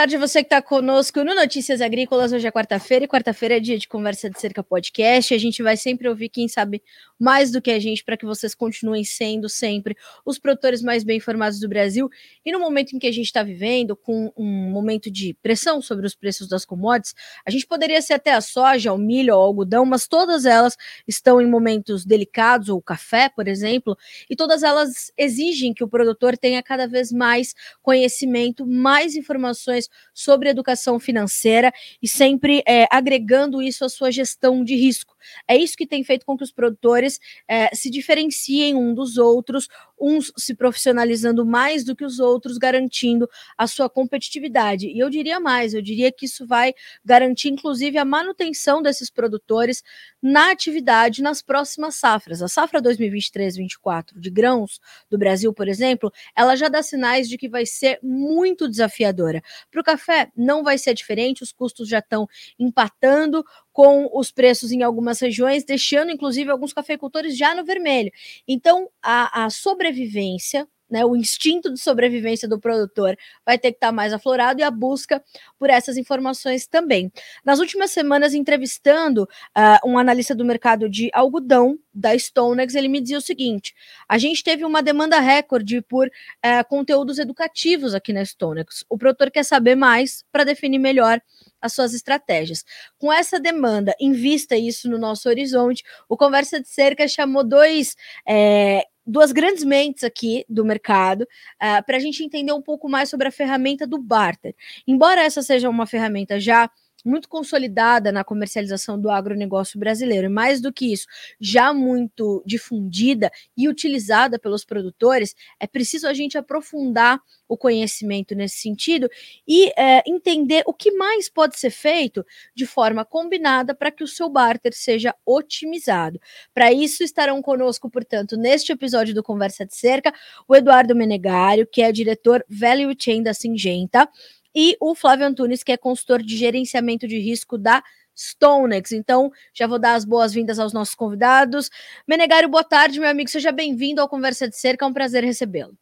tarde você que está conosco no Notícias Agrícolas. Hoje é quarta-feira e quarta-feira é dia de Conversa de Cerca Podcast. A gente vai sempre ouvir quem sabe mais do que a gente para que vocês continuem sendo sempre os produtores mais bem informados do Brasil. E no momento em que a gente está vivendo, com um momento de pressão sobre os preços das commodities, a gente poderia ser até a soja, o milho, o algodão, mas todas elas estão em momentos delicados, ou o café, por exemplo, e todas elas exigem que o produtor tenha cada vez mais conhecimento, mais informações sobre educação financeira e sempre é, agregando isso à sua gestão de risco. É isso que tem feito com que os produtores é, se diferenciem um dos outros, uns se profissionalizando mais do que os outros, garantindo a sua competitividade. E eu diria mais, eu diria que isso vai garantir, inclusive, a manutenção desses produtores na atividade nas próximas safras. A safra 2023-24 de grãos do Brasil, por exemplo, ela já dá sinais de que vai ser muito desafiadora. Para o café, não vai ser diferente, os custos já estão empatando com os preços em algumas regiões, deixando inclusive alguns cafeicultores já no vermelho. Então, a, a sobrevivência né, o instinto de sobrevivência do produtor vai ter que estar tá mais aflorado e a busca por essas informações também. Nas últimas semanas, entrevistando uh, um analista do mercado de algodão da Stonex, ele me dizia o seguinte: a gente teve uma demanda recorde por uh, conteúdos educativos aqui na Stonex. O produtor quer saber mais para definir melhor as suas estratégias. Com essa demanda, invista isso no nosso horizonte. O Conversa de Cerca chamou dois é, duas grandes mentes aqui do mercado uh, ah, para a gente entender um pouco mais sobre a ferramenta do barter. Embora essa seja uma ferramenta já muito consolidada na comercialização do agronegócio brasileiro, e mais do que isso, já muito difundida e utilizada pelos produtores, é preciso a gente aprofundar o conhecimento nesse sentido e é, entender o que mais pode ser feito de forma combinada para que o seu barter seja otimizado. Para isso, estarão conosco, portanto, neste episódio do Conversa de Cerca, o Eduardo Menegário, que é diretor Value Chain da Singenta e o Flávio Antunes, que é consultor de gerenciamento de risco da Stonex. Então, já vou dar as boas-vindas aos nossos convidados. Menegário, boa tarde, meu amigo. Seja bem-vindo ao Conversa de Cerca. É um prazer recebê-lo.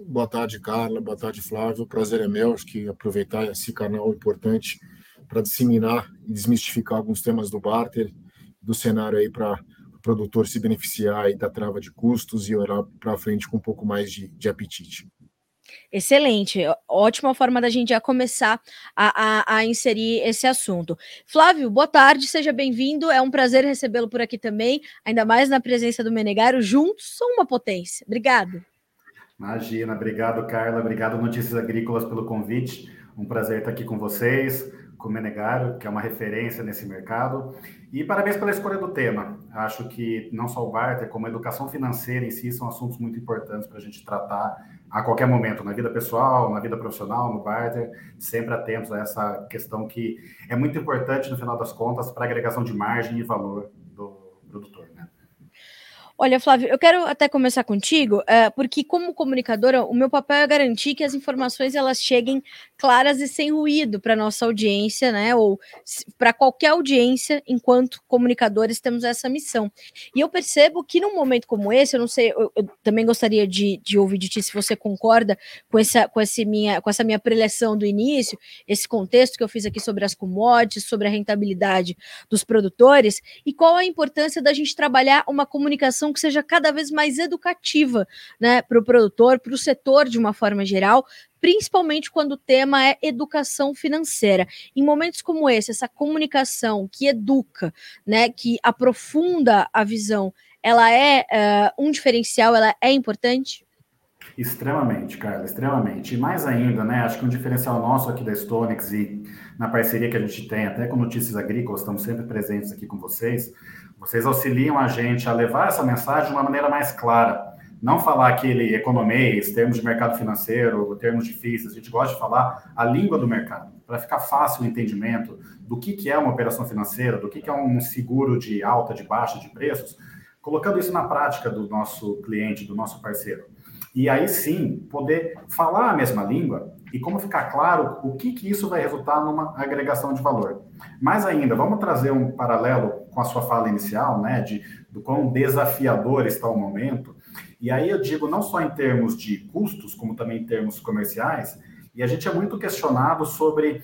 Boa tarde, Carla. Boa tarde, Flávio. O prazer é meu. Acho que aproveitar esse canal importante para disseminar e desmistificar alguns temas do barter, do cenário aí para o produtor se beneficiar aí da trava de custos e olhar para frente com um pouco mais de, de apetite. Excelente, ótima forma da gente já começar a, a, a, inserir esse assunto. Flávio, boa tarde, seja bem-vindo. É um prazer recebê-lo por aqui também, ainda mais na presença do Menegário. Juntos são uma potência. Obrigado. Imagina, obrigado, Carla. Obrigado, Notícias Agrícolas, pelo convite. Um prazer estar aqui com vocês, com o Menegário, que é uma referência nesse mercado. E parabéns pela escolha do tema. Acho que não só o barter, como a educação financeira em si são assuntos muito importantes para a gente tratar a qualquer momento, na vida pessoal, na vida profissional, no barter, sempre atentos a essa questão que é muito importante, no final das contas, para a agregação de margem e valor do produtor. Olha, Flávio, eu quero até começar contigo, uh, porque como comunicadora, o meu papel é garantir que as informações elas cheguem claras e sem ruído para nossa audiência, né? Ou para qualquer audiência, enquanto comunicadores temos essa missão. E eu percebo que num momento como esse, eu não sei, eu, eu também gostaria de, de, ouvir de ti se você concorda com essa, com, esse minha, com essa minha preleção do início, esse contexto que eu fiz aqui sobre as commodities, sobre a rentabilidade dos produtores, e qual a importância da gente trabalhar uma comunicação que seja cada vez mais educativa né, para o produtor, para o setor de uma forma geral, principalmente quando o tema é educação financeira. Em momentos como esse, essa comunicação que educa, né, que aprofunda a visão, ela é uh, um diferencial, ela é importante? Extremamente, Carla, extremamente. E mais ainda, né? Acho que um diferencial nosso aqui da Stonex e na parceria que a gente tem, até com Notícias Agrícolas, estamos sempre presentes aqui com vocês, vocês auxiliam a gente a levar essa mensagem de uma maneira mais clara. Não falar aquele economês, termos de mercado financeiro, termos difíceis. A gente gosta de falar a língua do mercado, para ficar fácil o entendimento do que, que é uma operação financeira, do que, que é um seguro de alta, de baixa de preços, colocando isso na prática do nosso cliente, do nosso parceiro. E aí sim, poder falar a mesma língua e como ficar claro o que, que isso vai resultar numa agregação de valor. Mais ainda, vamos trazer um paralelo com a sua fala inicial, né, de do quão desafiador está o momento. E aí eu digo não só em termos de custos, como também em termos comerciais, E a gente é muito questionado sobre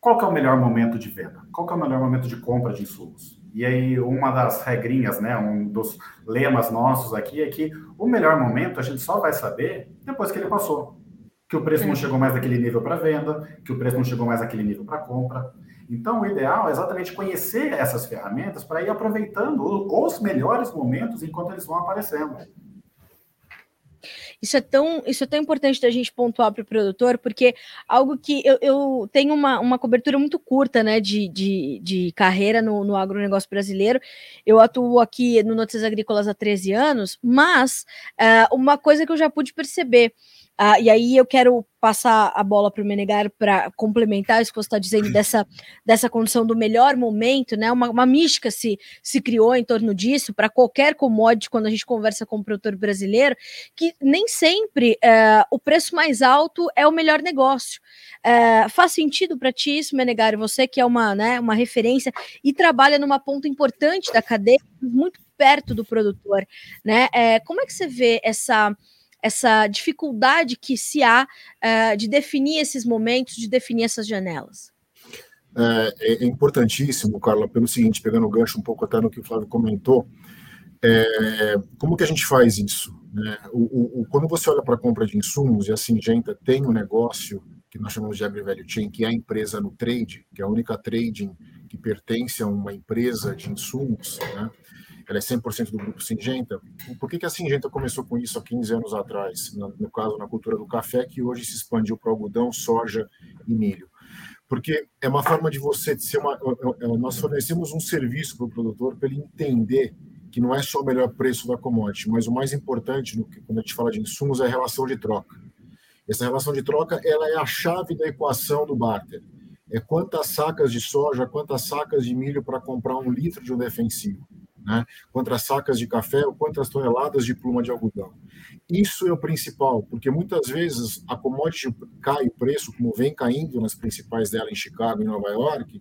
qual que é o melhor momento de venda, qual que é o melhor momento de compra de insumos. E aí, uma das regrinhas, né, um dos lemas nossos aqui é que o melhor momento a gente só vai saber depois que ele passou. Que o preço não é. chegou mais naquele nível para venda, que o preço não chegou mais naquele nível para compra. Então, o ideal é exatamente conhecer essas ferramentas para ir aproveitando os melhores momentos enquanto eles vão aparecendo. Isso é tão, isso é tão importante da gente pontuar para o produtor, porque algo que eu, eu tenho uma, uma cobertura muito curta né, de, de, de carreira no, no agronegócio brasileiro. Eu atuo aqui no Notícias Agrícolas há 13 anos, mas uh, uma coisa que eu já pude perceber Uh, e aí eu quero passar a bola para o Menegar para complementar isso que você está dizendo dessa, dessa condição do melhor momento, né? Uma, uma mística se, se criou em torno disso para qualquer commodity quando a gente conversa com o produtor brasileiro, que nem sempre uh, o preço mais alto é o melhor negócio. Uh, faz sentido para ti isso, Menegar? Você que é uma, né, uma referência e trabalha numa ponta importante da cadeia, muito perto do produtor, né? É, como é que você vê essa essa dificuldade que se há uh, de definir esses momentos, de definir essas janelas? É, é, importantíssimo, Carla, pelo seguinte, pegando o gancho um pouco até no que o Flávio comentou, é, como que a gente faz isso? Né? O, o, quando você olha para a compra de insumos, e a Singenta tem um negócio que nós chamamos de AgriValue Chain, que é a empresa no trade, que é a única trading que pertence a uma empresa de insumos, né? Ela é 100% do grupo Singenta. Por que, que a Singenta começou com isso há 15 anos atrás, no, no caso, na cultura do café, que hoje se expandiu para algodão, soja e milho? Porque é uma forma de você ser uma. Nós fornecemos um serviço para o produtor para ele entender que não é só o melhor preço da commodity, mas o mais importante, no, quando a gente fala de insumos, é a relação de troca. Essa relação de troca ela é a chave da equação do barter. É quantas sacas de soja, quantas sacas de milho para comprar um litro de um defensivo né? quantas sacas de café ou quantas toneladas de pluma de algodão. Isso é o principal, porque muitas vezes a commodity cai o preço, como vem caindo nas principais dela em Chicago e Nova York,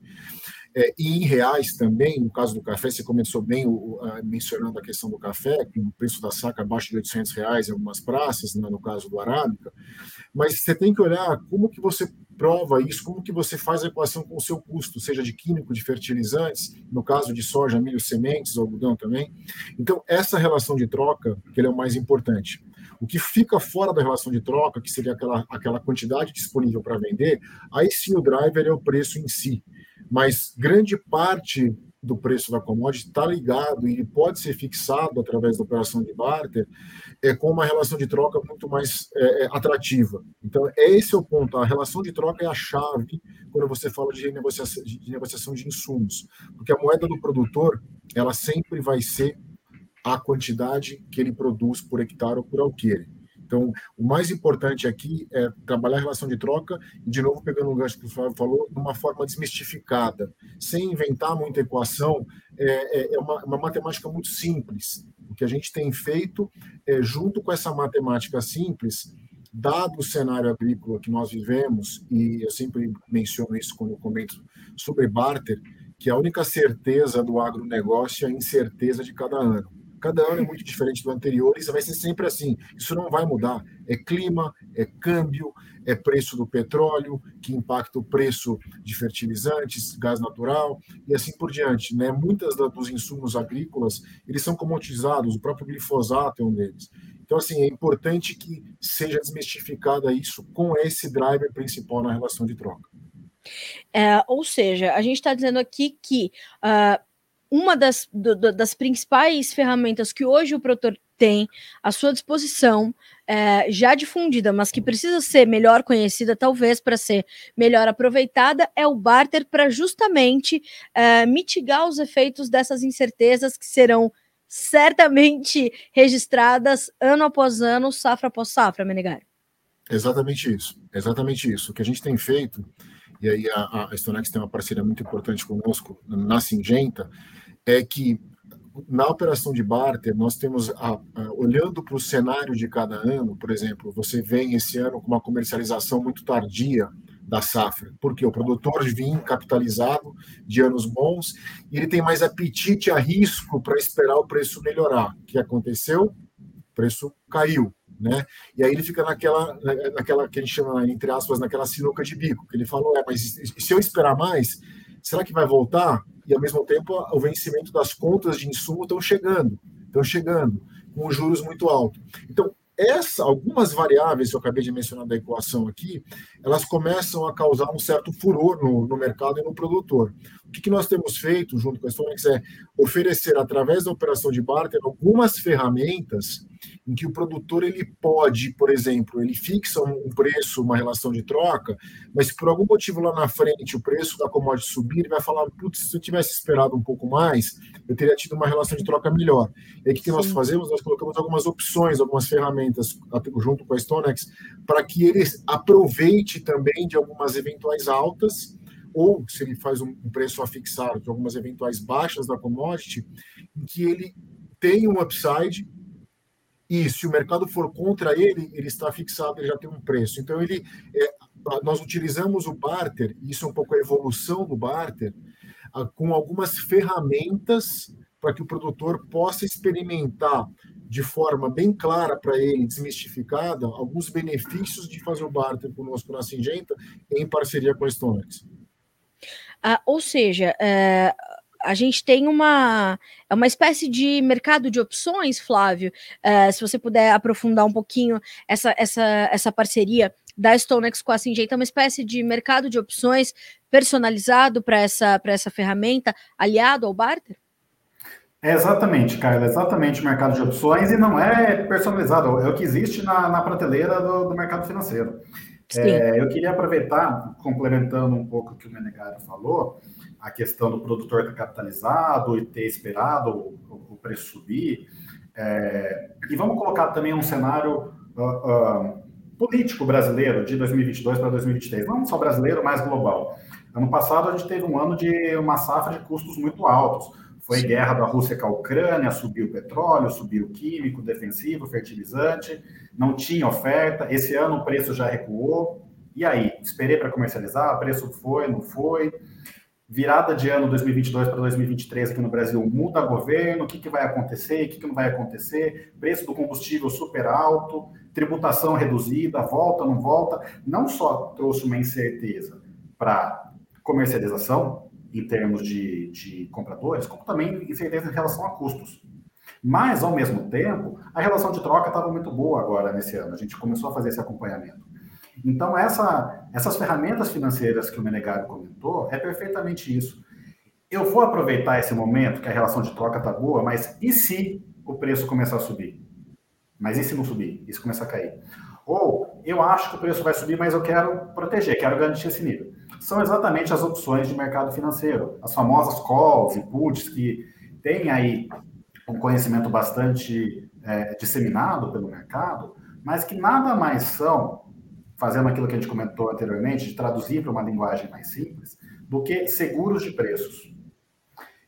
é, e em reais também, no caso do café, você começou bem o, a, mencionando a questão do café, com o preço da saca abaixo de 800 reais em algumas praças, né, no caso do Arábica, mas você tem que olhar como que você prova isso, como que você faz a equação com o seu custo, seja de químico, de fertilizantes, no caso de soja, milho, sementes, algodão também. Então, essa relação de troca, que é o mais importante. O que fica fora da relação de troca, que seria aquela, aquela quantidade disponível para vender, aí sim o driver é o preço em si. Mas grande parte do preço da commodity está ligado e pode ser fixado através da operação de barter é, com uma relação de troca muito mais é, é atrativa. Então, esse é o ponto. A relação de troca é a chave quando você fala de negociação de, negociação de insumos, porque a moeda do produtor ela sempre vai ser a quantidade que ele produz por hectare ou por alqueire. Então, o mais importante aqui é trabalhar a relação de troca, e de novo, pegando o gancho que o Flávio falou, de uma forma desmistificada, sem inventar muita equação, é, é, é uma, uma, matemática muito simples. O que a gente tem feito, é, junto com essa matemática simples, dado o cenário agrícola que nós vivemos, e eu sempre menciono isso quando comento sobre barter, que a única certeza do agronegócio é a incerteza de cada ano Cada ano é muito diferente do anterior, isso vai ser sempre assim. Isso não vai mudar. É clima, é câmbio, é preço do petróleo, que impacta o preço de fertilizantes, gás natural e assim por diante. Né? Muitas dos insumos agrícolas, eles são commoditizados, o próprio glifosato é um deles. Então, assim, é importante que seja desmistificada isso com esse driver principal na relação de troca. É, ou seja, a gente está dizendo aqui que uh, uma das, do, das principais ferramentas que hoje o produtor tem à sua disposição, é, já difundida, mas que precisa ser melhor conhecida, talvez para ser melhor aproveitada, é o barter para justamente é, mitigar os efeitos dessas incertezas que serão certamente registradas ano após ano, safra após safra, Menegar. Exatamente isso, exatamente isso. O que a gente tem feito, e aí a, a Stonex tem uma parceria muito importante conosco na Singenta, é que na operação de barter, nós temos, a, a, olhando para o cenário de cada ano, por exemplo, você vem esse ano com uma comercialização muito tardia da safra, porque o produtor vinha capitalizado de anos bons e ele tem mais apetite a risco para esperar o preço melhorar. O que aconteceu? O preço caiu. né? E aí ele fica naquela, naquela que a gente chama, entre aspas, naquela sinuca de bico, que ele falou, é, mas se eu esperar mais, será que vai voltar? E ao mesmo tempo o vencimento das contas de insumo estão chegando, estão chegando, com juros muito altos. Então, essa, algumas variáveis que eu acabei de mencionar da equação aqui, elas começam a causar um certo furor no, no mercado e no produtor. O que, que nós temos feito junto com a Stonex é oferecer, através da operação de barter, algumas ferramentas em que o produtor ele pode, por exemplo, ele fixa um preço, uma relação de troca, mas se por algum motivo lá na frente o preço da commodity subir, ele vai falar, putz, se eu tivesse esperado um pouco mais, eu teria tido uma relação de troca melhor. E aí o que, nós fazemos? Nós colocamos algumas opções, algumas ferramentas junto com a Stonex, para que ele aproveite também de algumas eventuais altas, ou se ele faz um preço a fixar de algumas eventuais baixas da commodity, em que ele tem um upside e se o mercado for contra ele, ele está fixado, ele já tem um preço. Então, ele, é, nós utilizamos o barter, isso é um pouco a evolução do barter, com algumas ferramentas para que o produtor possa experimentar de forma bem clara para ele, desmistificada, alguns benefícios de fazer o barter conosco na Singenta em parceria com a Stonex. Ah, ou seja, é, a gente tem uma, é uma espécie de mercado de opções, Flávio. Uh, se você puder aprofundar um pouquinho essa, essa, essa parceria da StoneX com a Singenta, é uma espécie de mercado de opções personalizado para essa, essa ferramenta, aliado ao barter? É exatamente, Carla, exatamente o mercado de opções e não é personalizado, é o que existe na, na prateleira do, do mercado financeiro. É, eu queria aproveitar, complementando um pouco o que o Menegário falou, a questão do produtor estar capitalizado e ter esperado o, o preço subir. É, e vamos colocar também um cenário uh, uh, político brasileiro de 2022 para 2023, não só brasileiro, mas global. Ano passado a gente teve um ano de uma safra de custos muito altos. Foi Sim. guerra da Rússia com a Ucrânia, subiu o petróleo, subiu o químico, defensivo, fertilizante, não tinha oferta. Esse ano o preço já recuou. E aí? Esperei para comercializar, o preço foi, não foi virada de ano 2022 para 2023 aqui no Brasil muda governo, o que, que vai acontecer, o que, que não vai acontecer, preço do combustível super alto, tributação reduzida, volta, não volta, não só trouxe uma incerteza para comercialização em termos de, de compradores, como também incerteza em relação a custos. Mas, ao mesmo tempo, a relação de troca estava muito boa agora nesse ano. A gente começou a fazer esse acompanhamento. Então, essa, essas ferramentas financeiras que o Menegário comentou é perfeitamente isso. Eu vou aproveitar esse momento que a relação de troca está boa, mas e se o preço começar a subir? Mas e se não subir? Isso começar a cair? Ou eu acho que o preço vai subir, mas eu quero proteger, quero garantir esse nível. São exatamente as opções de mercado financeiro, as famosas calls e puts que têm aí um conhecimento bastante é, disseminado pelo mercado, mas que nada mais são fazendo aquilo que a gente comentou anteriormente, de traduzir para uma linguagem mais simples, do que seguros de preços.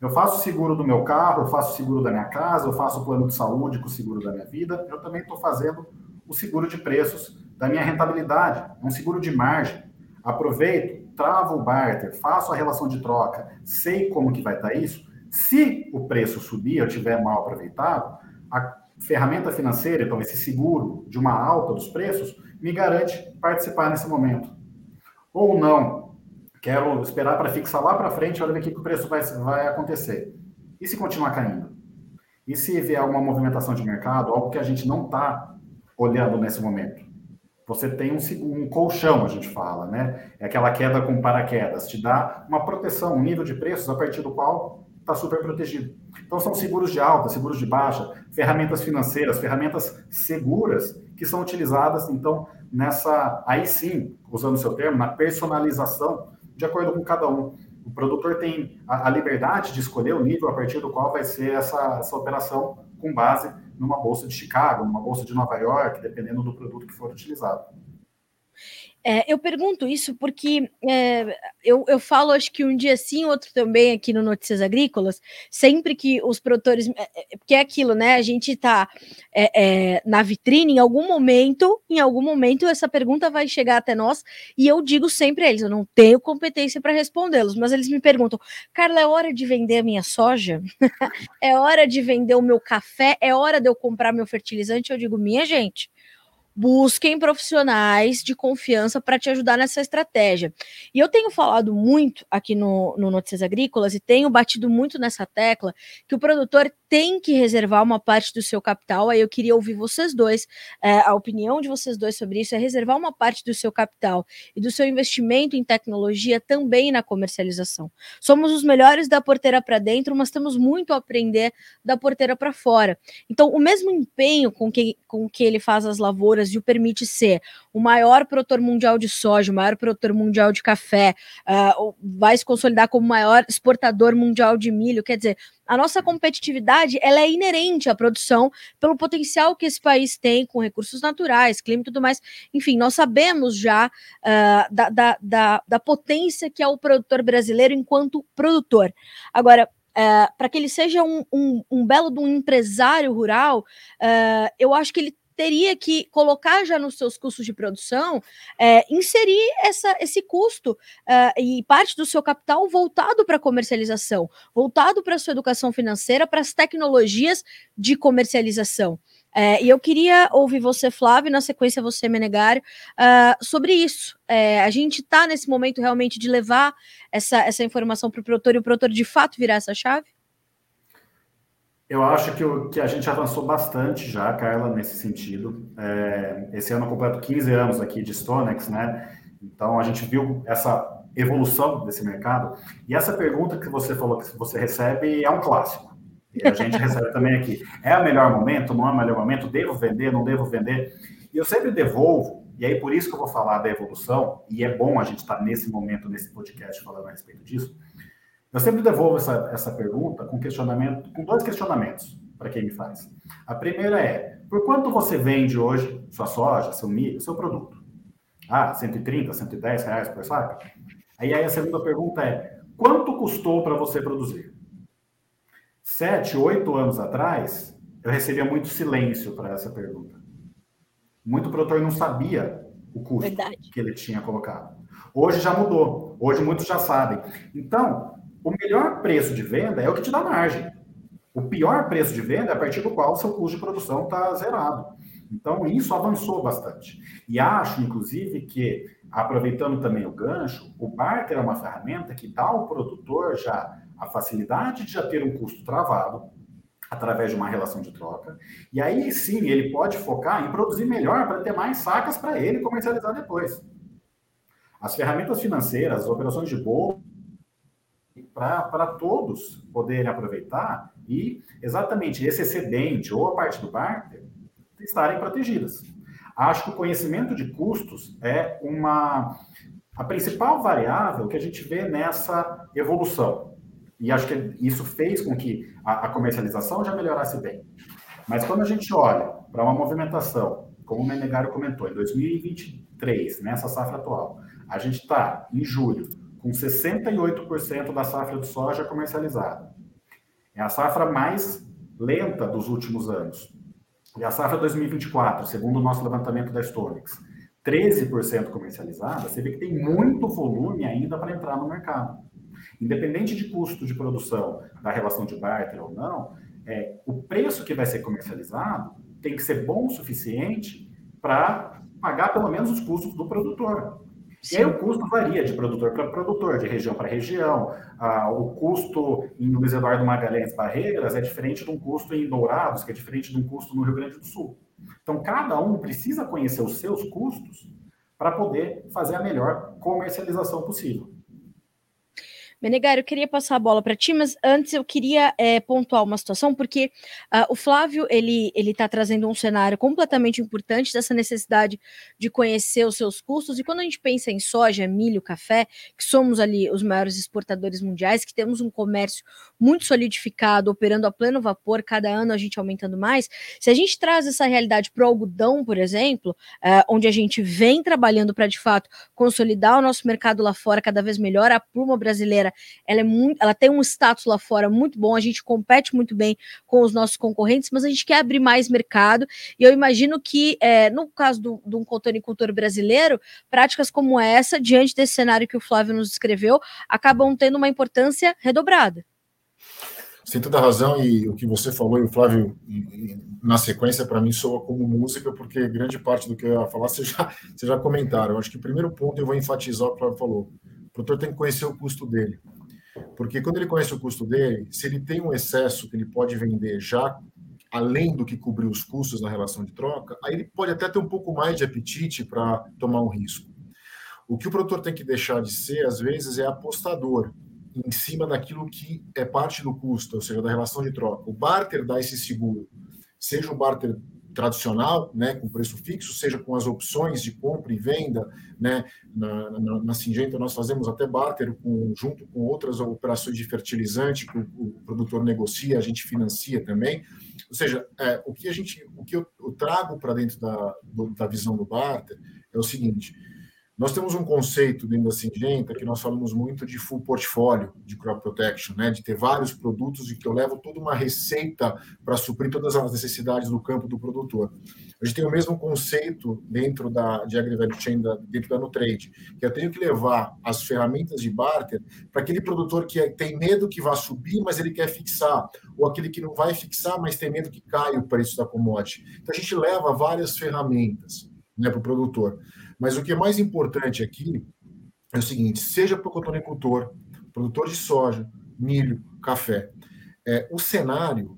Eu faço seguro do meu carro, eu faço seguro da minha casa, eu faço plano de saúde com o seguro da minha vida, eu também estou fazendo o seguro de preços da minha rentabilidade, um seguro de margem. Aproveito, travo o barter, faço a relação de troca, sei como que vai estar tá isso. Se o preço subir, eu tiver mal aproveitado, a ferramenta financeira, então esse seguro de uma alta dos preços, me garante participar nesse momento. Ou não, quero esperar para fixar lá para frente, olha ver o que o preço vai, vai acontecer. E se continuar caindo? E se vier alguma movimentação de mercado, algo que a gente não está olhando nesse momento? Você tem um, um, colchão, a gente fala, né? É aquela queda com paraquedas, te dá uma proteção, um nível de preços a partir do qual está super protegido. Então, são seguros de alta, seguros de baixa, ferramentas financeiras, ferramentas seguras que são utilizadas, então, nessa, aí sim, usando o seu termo, na personalização, de acordo com cada um. O produtor tem a, a liberdade de escolher o nível a partir do qual vai ser essa, essa operação com base numa bolsa de Chicago, numa bolsa de Nova York, dependendo do produto que for utilizado. É, eu pergunto isso porque é, eu, eu falo, acho que um dia sim, outro também aqui no Notícias Agrícolas, sempre que os produtores. É, é porque é aquilo, né? A gente está é, é, na vitrine, em algum momento, em algum momento, essa pergunta vai chegar até nós, e eu digo sempre a eles: eu não tenho competência para respondê-los, mas eles me perguntam, Carla, é hora de vender a minha soja? é hora de vender o meu café? É hora de eu comprar meu fertilizante? Eu digo, minha gente busquem profissionais de confiança para te ajudar nessa estratégia. E eu tenho falado muito aqui no, no Notícias Agrícolas e tenho batido muito nessa tecla que o produtor tem que reservar uma parte do seu capital. Aí eu queria ouvir vocês dois, é, a opinião de vocês dois sobre isso, é reservar uma parte do seu capital e do seu investimento em tecnologia também na comercialização. Somos os melhores da porteira para dentro, mas temos muito a aprender da porteira para fora. Então, o mesmo empenho com que, com que ele faz as lavouras o permite ser o maior produtor mundial de soja, o maior produtor mundial de café, uh, vai se consolidar como o maior exportador mundial de milho. Quer dizer, a nossa competitividade ela é inerente à produção pelo potencial que esse país tem com recursos naturais, clima e tudo mais. Enfim, nós sabemos já uh, da, da, da, da potência que é o produtor brasileiro enquanto produtor. Agora, Uh, para que ele seja um, um, um, belo um empresário rural, uh, eu acho que ele teria que colocar já nos seus custos de produção, é, inserir essa, esse custo uh, e parte do seu capital voltado para a comercialização, voltado para a sua educação financeira, para as tecnologias de comercialização. É, e eu queria ouvir você, Flávio, e na sequência você, Menegário, uh, sobre isso. É, a gente está nesse momento realmente de levar essa, essa informação para o produtor e o produtor de fato virar essa chave? Eu acho que, o, que a gente avançou bastante já, Carla, nesse sentido. É, esse ano completo 15 anos aqui de Stonex, né? Então a gente viu essa evolução desse mercado. E essa pergunta que você falou que você recebe é um clássico. E a gente recebe também aqui. É o melhor momento? Não é o melhor momento? Devo vender? Não devo vender? E eu sempre devolvo, e aí por isso que eu vou falar da evolução, e é bom a gente estar nesse momento, nesse podcast, falando a respeito disso eu sempre devolvo essa, essa pergunta com questionamento, com dois questionamentos para quem me faz. A primeira é: por quanto você vende hoje sua soja, seu milho, seu produto? Ah, 130, 110 reais por saco? Aí, aí a segunda pergunta é: quanto custou para você produzir? Sete, oito anos atrás, eu recebia muito silêncio para essa pergunta. Muito produtor não sabia o custo Verdade. que ele tinha colocado. Hoje já mudou. Hoje muitos já sabem. Então, o melhor preço de venda é o que te dá margem. O pior preço de venda é a partir do qual o seu custo de produção está zerado. Então, isso avançou bastante. E acho, inclusive, que, aproveitando também o gancho, o barter é uma ferramenta que dá ao produtor já a facilidade de já ter um custo travado, através de uma relação de troca. E aí sim, ele pode focar em produzir melhor para ter mais sacas para ele comercializar depois. As ferramentas financeiras, as operações de bolsa, para todos poderem aproveitar e exatamente esse excedente ou a parte do barter estarem protegidas. Acho que o conhecimento de custos é uma a principal variável que a gente vê nessa evolução. E acho que isso fez com que a, a comercialização já melhorasse bem. Mas quando a gente olha para uma movimentação, como o Menegário comentou, em 2023, nessa safra atual, a gente está em julho com 68% da safra de soja comercializada. É a safra mais lenta dos últimos anos. E a safra 2024, segundo o nosso levantamento da Stonex, 13% comercializada, você vê que tem muito volume ainda para entrar no mercado. Independente de custo de produção, da relação de barter ou não, é, o preço que vai ser comercializado tem que ser bom o suficiente para pagar pelo menos os custos do produtor. Sim. E aí o custo varia de produtor para produtor, de região para região. Ah, o custo em Luiz Eduardo Magalhães Barreiras é diferente de um custo em Dourados, que é diferente de um custo no Rio Grande do Sul. Então, cada um precisa conhecer os seus custos para poder fazer a melhor comercialização possível. Menegar, eu queria passar a bola para ti, mas antes eu queria é, pontuar uma situação, porque uh, o Flávio ele ele está trazendo um cenário completamente importante dessa necessidade de conhecer os seus custos. E quando a gente pensa em soja, milho, café, que somos ali os maiores exportadores mundiais, que temos um comércio muito solidificado, operando a pleno vapor, cada ano a gente aumentando mais. Se a gente traz essa realidade para o algodão, por exemplo, uh, onde a gente vem trabalhando para de fato consolidar o nosso mercado lá fora cada vez melhor, a pluma brasileira brasileira, ela é muito, ela tem um status lá fora muito bom, a gente compete muito bem com os nossos concorrentes, mas a gente quer abrir mais mercado, e eu imagino que, é, no caso do, de um cotonicultor brasileiro, práticas como essa, diante desse cenário que o Flávio nos descreveu, acabam tendo uma importância redobrada. Você tem toda a razão e o que você falou e o Flávio, e, e, na sequência, para mim, soa como música, porque grande parte do que eu ia falar já, vocês já comentaram. Eu acho que o primeiro ponto eu vou enfatizar o que o Flávio falou. Produtor tem que conhecer o custo dele. Porque quando ele conhece o custo dele, se ele tem um excesso que ele pode vender já além do que cobrir os custos na relação de troca, aí ele pode até ter um pouco mais de apetite para tomar um risco. O que o produtor tem que deixar de ser, às vezes, é apostador em cima daquilo que é parte do custo, ou seja, da relação de troca. O barter dá esse seguro, seja o barter tradicional, né, com preço fixo, seja com as opções de compra e venda, né, na, na, na Singenta nós fazemos até barter com, junto com outras operações de fertilizante que o, o produtor negocia, a gente financia também. Ou seja, é, o que a gente, o que eu, eu trago para dentro da, do, da visão do barter é o seguinte: nós temos um conceito dentro da Singenta que nós falamos muito de full portfólio de crop protection, né? de ter vários produtos e que eu levo toda uma receita para suprir todas as necessidades do campo do produtor. A gente tem o mesmo conceito dentro da de agrivalue chain, da, dentro da Nutrade, que eu tenho que levar as ferramentas de barter para aquele produtor que é, tem medo que vá subir, mas ele quer fixar, ou aquele que não vai fixar, mas tem medo que caia o preço da commodity. Então a gente leva várias ferramentas né, para o produtor. Mas o que é mais importante aqui é o seguinte: seja para o cotonicultor, produtor de soja, milho, café, é, o cenário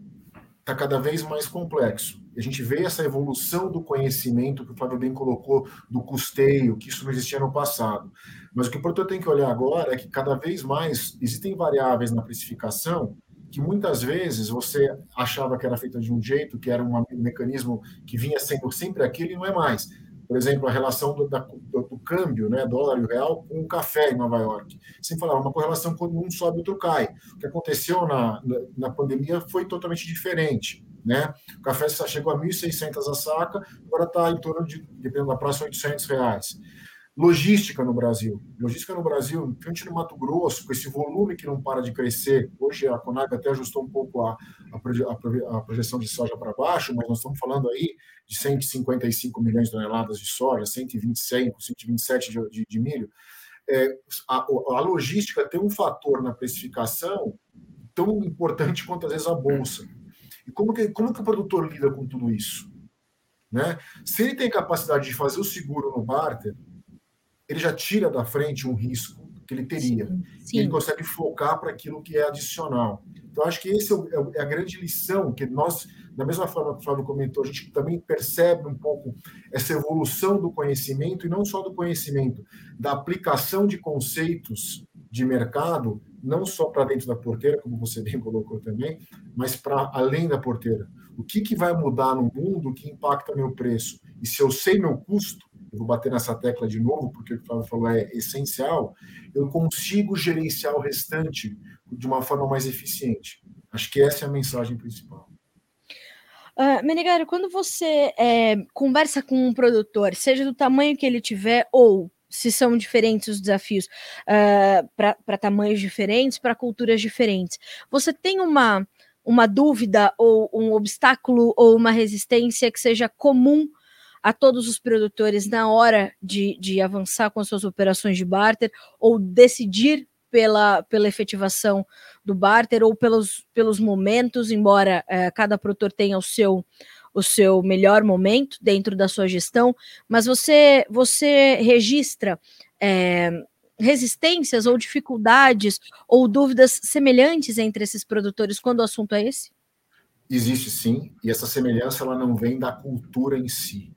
está cada vez mais complexo. A gente vê essa evolução do conhecimento que o Fábio bem colocou, do custeio, que isso não existia no passado. Mas o que o produtor tem que olhar agora é que cada vez mais existem variáveis na precificação que muitas vezes você achava que era feita de um jeito, que era um mecanismo que vinha sendo sempre aquilo e não é mais por exemplo, a relação do, da, do, do, câmbio, né, dólar e real, com o café em Nova York. Sem falar, uma correlação quando um sobe, outro cai. O que aconteceu na, na, na pandemia foi totalmente diferente. Né? O café chegou a 1.600 a saca, agora está em torno de, dependendo da praça, 800 reais. Logística no Brasil. Logística no Brasil, frente no Mato Grosso, com esse volume que não para de crescer. Hoje a Conag até ajustou um pouco a, a, a projeção de soja para baixo, mas nós estamos falando aí de 155 milhões de toneladas de soja, 125, 127 de, de, de milho. É, a, a logística tem um fator na precificação tão importante quanto às vezes a bolsa. E como que, como que o produtor lida com tudo isso? Né? Se ele tem capacidade de fazer o seguro no barter, ele já tira da frente um risco que ele teria. Sim, sim. Ele consegue focar para aquilo que é adicional. Então, acho que esse é, é, é a grande lição que nós, da mesma forma que o Flávio comentou, a gente também percebe um pouco essa evolução do conhecimento, e não só do conhecimento, da aplicação de conceitos de mercado, não só para dentro da porteira, como você bem colocou também, mas para além da porteira. O que, que vai mudar no mundo que impacta meu preço? E se eu sei meu custo, eu vou bater nessa tecla de novo, porque o que o Flávio falou é essencial, eu consigo gerenciar o restante de uma forma mais eficiente. Acho que essa é a mensagem principal. Uh, Menegaro, quando você é, conversa com um produtor, seja do tamanho que ele tiver ou se são diferentes os desafios uh, para tamanhos diferentes, para culturas diferentes, você tem uma, uma dúvida ou um obstáculo ou uma resistência que seja comum a todos os produtores na hora de, de avançar com as suas operações de barter ou decidir pela, pela efetivação do barter ou pelos, pelos momentos, embora é, cada produtor tenha o seu o seu melhor momento dentro da sua gestão, mas você você registra é, resistências ou dificuldades ou dúvidas semelhantes entre esses produtores quando o assunto é esse? Existe sim, e essa semelhança ela não vem da cultura em si.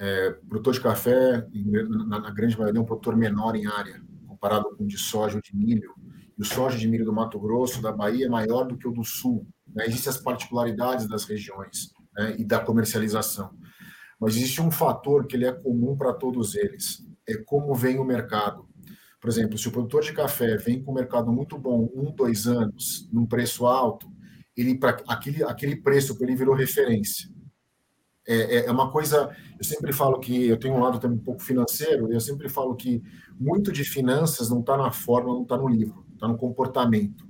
É, produtor de café, na, na, grande maioria, é um produtor menor em área, comparado com o de soja ou de milho. E o soja de milho do Mato Grosso, da Bahia, é maior do que o do Sul. Né? Existem as particularidades das regiões né? e da comercialização. Mas existe um fator que ele é comum para todos eles, é como vem o mercado. Por exemplo, se o produtor de café vem com um mercado muito bom, um, dois anos, num preço alto, ele para aquele, aquele preço ele virou referência. É, é, é, uma coisa, eu sempre falo que eu tenho um lado também um pouco financeiro, eu sempre falo que muito de finanças não está na forma, não está no livro, está no comportamento.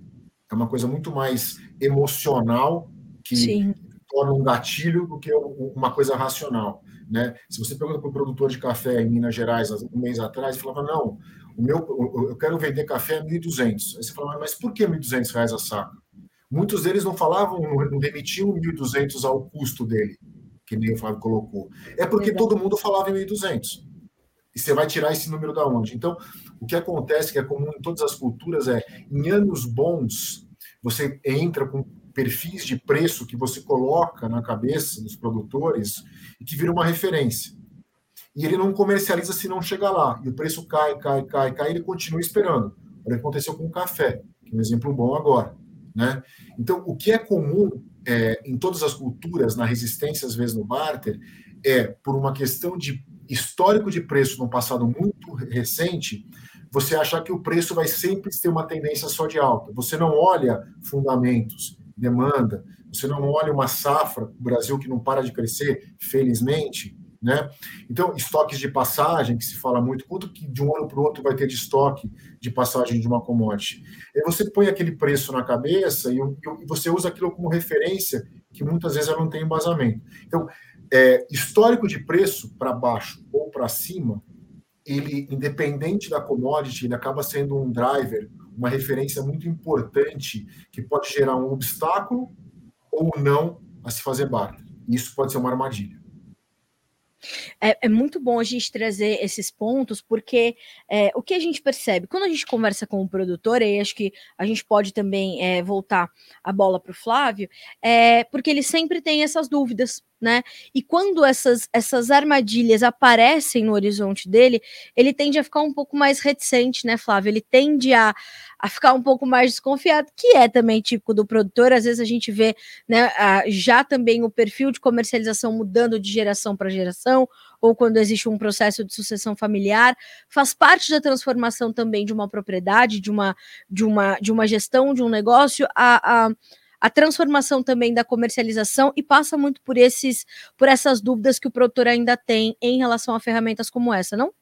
É uma coisa muito mais emocional que Sim. torna um gatilho do que uma coisa racional. Né? Se você pergunta para o produtor de café em Minas Gerais um mês atrás, ele falava, não, o meu, eu quero vender café a 1.200. Aí você fala, mas por que 1.200 reais a saca? muitos deles não falavam, não remetiam 1.200 ao custo dele, que nem o Flávio colocou. É porque todo mundo falava em 1.200. E você vai tirar esse número da onde? Então, o que acontece, que é comum em todas as culturas, é em anos bons, você entra com perfis de preço que você coloca na cabeça dos produtores e que vira uma referência. E ele não comercializa se não chegar lá. E o preço cai, cai, cai, cai, e ele continua esperando. O que aconteceu com o café, que é um exemplo bom agora. Né? Então, o que é comum é, em todas as culturas, na resistência, às vezes no barter, é por uma questão de histórico de preço no passado muito recente, você achar que o preço vai sempre ter uma tendência só de alta. Você não olha fundamentos, demanda, você não olha uma safra, o Brasil que não para de crescer, felizmente, né? Então, estoques de passagem, que se fala muito, quanto que de um ano para o outro vai ter de estoque de passagem de uma commodity? Aí você põe aquele preço na cabeça e, e você usa aquilo como referência, que muitas vezes ela não tem embasamento. Então, é, histórico de preço para baixo ou para cima, ele, independente da commodity, ele acaba sendo um driver, uma referência muito importante que pode gerar um obstáculo ou não a se fazer barter. Isso pode ser uma armadilha. É, é, muito bom a gente trazer esses pontos, porque é, o que a gente percebe? Quando a gente conversa com o produtor, e acho que a gente pode também é, voltar a bola para o Flávio, é porque ele sempre tem essas dúvidas né? E quando essas, essas armadilhas aparecem no horizonte dele, ele tende a ficar um pouco mais reticente, né, Flávio? Ele tende a, a ficar um pouco mais desconfiado, que é também típico do produtor. Às vezes a gente vê né, a, já também o perfil de comercialização mudando de geração para geração, ou quando existe um processo de sucessão familiar, faz parte da transformação também de uma propriedade, de uma, de uma, de uma gestão de um negócio, a, a a transformação também da comercialização e passa muito por esses por essas dúvidas que o produtor ainda tem em relação a ferramentas como essa, não?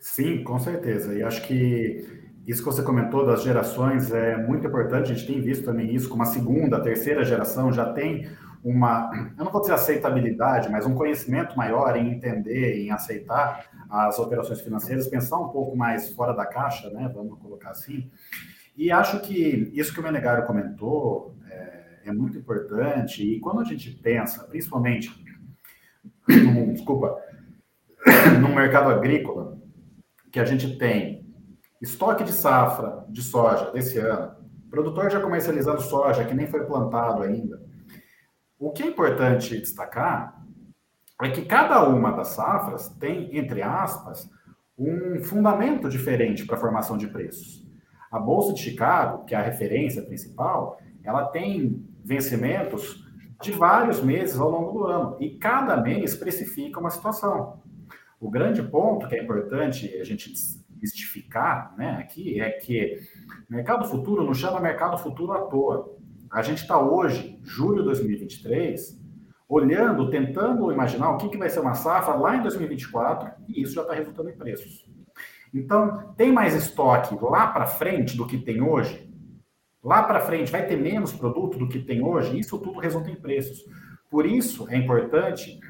Sim, com certeza. E acho que isso que você comentou das gerações é muito importante. A gente tem visto também isso com uma segunda, terceira geração já tem uma, eu não vou dizer aceitabilidade, mas um conhecimento maior em entender, em aceitar as operações financeiras, pensar um pouco mais fora da caixa, né? Vamos colocar assim. E acho que isso que o Menegário comentou é, muito importante. E quando a gente pensa, principalmente, no, desculpa, no mercado agrícola, que a gente tem estoque de safra de soja desse ano, produtor já comercializando soja que nem foi plantado ainda. O que é importante destacar é que cada uma das safras tem, entre aspas, um fundamento diferente para a formação de preços. A Bolsa de Chicago, que é a referência principal, ela tem vencimentos de vários meses ao longo do ano e cada mês precifica uma situação. O grande ponto que é importante a gente justificar né, aqui é que mercado futuro não chama mercado futuro à toa. A gente está hoje, julho de 2023, olhando, tentando imaginar o que, que vai ser uma safra lá em 2024 e isso já está resultando em preços. Então, tem mais estoque lá para frente do que tem hoje? Lá para frente vai ter menos produto do que tem hoje? Isso tudo resulta em preços. Por isso é importante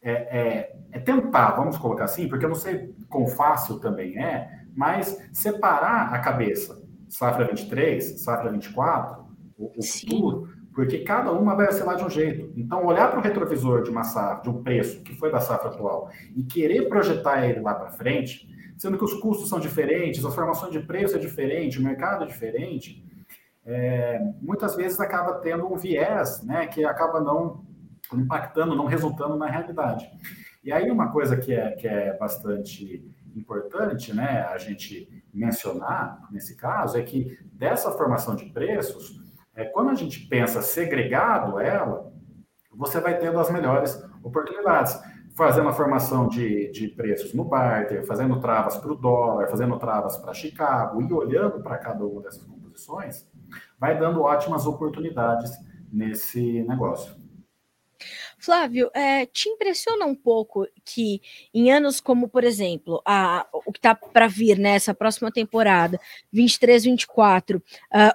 é, é, é tentar, vamos colocar assim, porque eu não sei quão fácil também é, mas separar a cabeça, safra 23, safra 24, o, o futuro, porque cada uma vai oscilar de um jeito. Então, olhar para o retrovisor de uma safra, de um preço que foi da safra atual, e querer projetar ele lá para frente, sendo que os custos são diferentes, a formação de preço é diferente, o mercado é diferente, é, muitas vezes acaba tendo um viés, né, que acaba não impactando, não resultando na realidade. E aí uma coisa que é, que é bastante importante, né, a gente mencionar nesse caso é que dessa formação de preços, é, quando a gente pensa segregado ela, você vai tendo as melhores oportunidades fazendo a formação de, de preços no barter, fazendo travas para o dólar, fazendo travas para Chicago e olhando para cada uma dessas composições, vai dando ótimas oportunidades nesse negócio. Flávio, é, te impressiona um pouco que em anos como, por exemplo, a, o que está para vir nessa próxima temporada, 23, 24, uh,